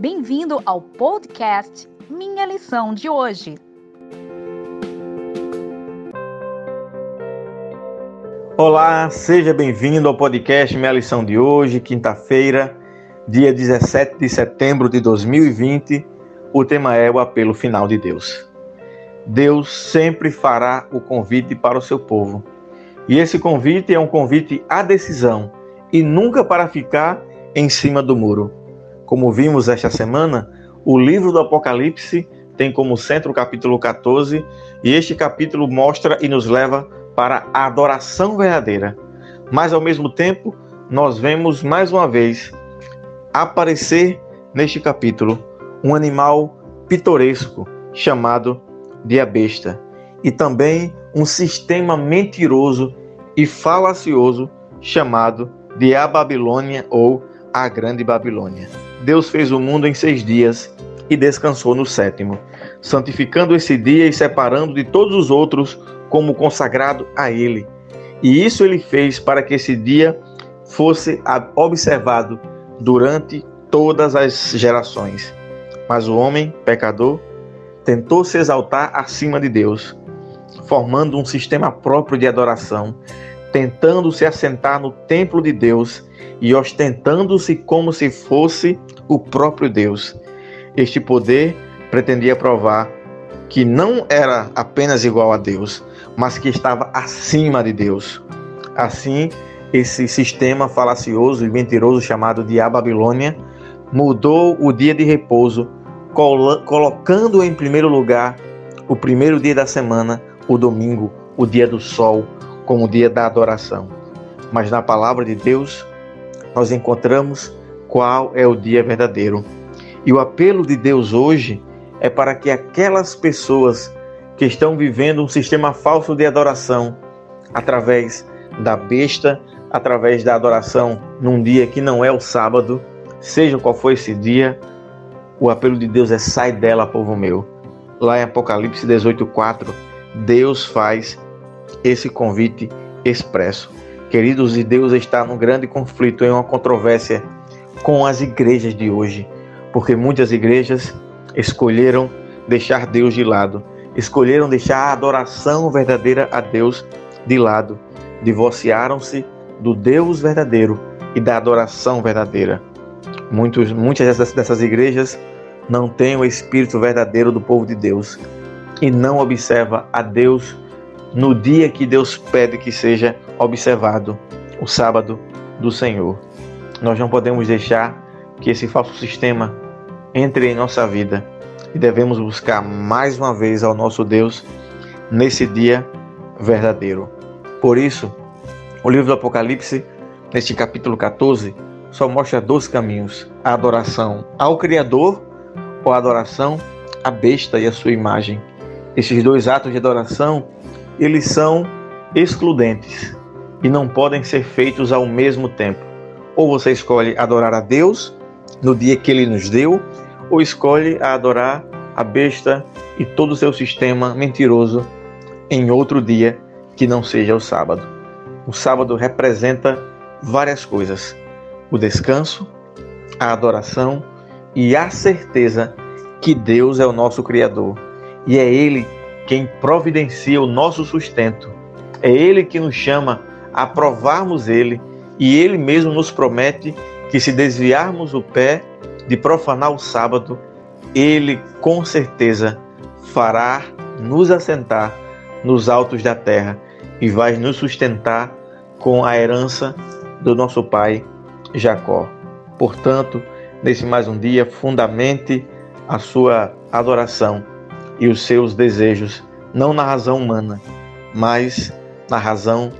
Bem-vindo ao podcast Minha Lição de Hoje. Olá, seja bem-vindo ao podcast Minha Lição de Hoje, quinta-feira, dia 17 de setembro de 2020. O tema é o apelo final de Deus. Deus sempre fará o convite para o seu povo. E esse convite é um convite à decisão e nunca para ficar em cima do muro. Como vimos esta semana, o livro do Apocalipse tem como centro o capítulo 14, e este capítulo mostra e nos leva para a adoração verdadeira. Mas ao mesmo tempo, nós vemos mais uma vez aparecer neste capítulo um animal pitoresco chamado de a besta e também um sistema mentiroso e falacioso chamado de a Babilônia ou a Grande Babilônia. Deus fez o mundo em seis dias e descansou no sétimo, santificando esse dia e separando de todos os outros como consagrado a Ele. E isso ele fez para que esse dia fosse observado durante todas as gerações. Mas o homem, pecador, tentou se exaltar acima de Deus, formando um sistema próprio de adoração, tentando se assentar no templo de Deus e ostentando-se como se fosse o próprio Deus. Este poder pretendia provar que não era apenas igual a Deus, mas que estava acima de Deus. Assim, esse sistema falacioso e mentiroso chamado de a Babilônia mudou o dia de repouso, colocando em primeiro lugar o primeiro dia da semana, o domingo, o dia do sol, como o dia da adoração. Mas na palavra de Deus, nós encontramos qual é o dia verdadeiro. E o apelo de Deus hoje é para que aquelas pessoas que estão vivendo um sistema falso de adoração através da besta, através da adoração num dia que não é o sábado, seja qual for esse dia, o apelo de Deus é sai dela, povo meu. Lá em Apocalipse 18:4, Deus faz esse convite expresso. Queridos, e Deus está num grande conflito, em uma controvérsia com as igrejas de hoje, porque muitas igrejas escolheram deixar Deus de lado, escolheram deixar a adoração verdadeira a Deus de lado, divorciaram-se do Deus verdadeiro e da adoração verdadeira. Muitos, muitas dessas, dessas igrejas não têm o espírito verdadeiro do povo de Deus e não observa a Deus no dia que Deus pede que seja observado, o sábado do Senhor. Nós não podemos deixar que esse falso sistema entre em nossa vida e devemos buscar mais uma vez ao nosso Deus nesse dia verdadeiro. Por isso, o livro do Apocalipse, neste capítulo 14, só mostra dois caminhos: a adoração ao Criador ou a adoração à besta e à sua imagem. Esses dois atos de adoração, eles são excludentes e não podem ser feitos ao mesmo tempo. Ou você escolhe adorar a Deus no dia que ele nos deu, ou escolhe adorar a besta e todo o seu sistema mentiroso em outro dia que não seja o sábado. O sábado representa várias coisas: o descanso, a adoração e a certeza que Deus é o nosso Criador e é Ele quem providencia o nosso sustento. É Ele que nos chama a provarmos Ele e Ele mesmo nos promete que se desviarmos o pé de profanar o sábado, Ele com certeza fará nos assentar nos altos da terra e vai nos sustentar com a herança do nosso pai Jacó. Portanto, nesse mais um dia, fundamente a sua adoração e os seus desejos, não na razão humana, mas na razão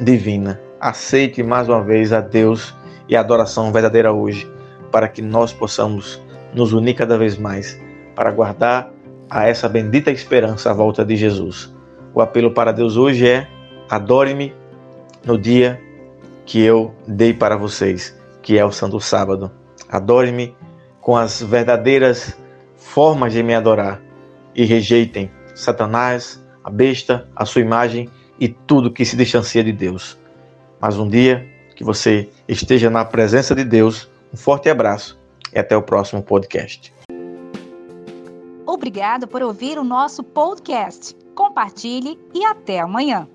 divina. Aceite mais uma vez a Deus e a adoração verdadeira hoje, para que nós possamos nos unir cada vez mais para guardar a essa bendita esperança à volta de Jesus. O apelo para Deus hoje é: adore-me no dia que eu dei para vocês, que é o Santo Sábado. Adore-me com as verdadeiras formas de me adorar e rejeitem Satanás, a besta, a sua imagem e tudo que se distancia de Deus. Mas um dia que você esteja na presença de Deus. Um forte abraço e até o próximo podcast. Obrigado por ouvir o nosso podcast. Compartilhe e até amanhã.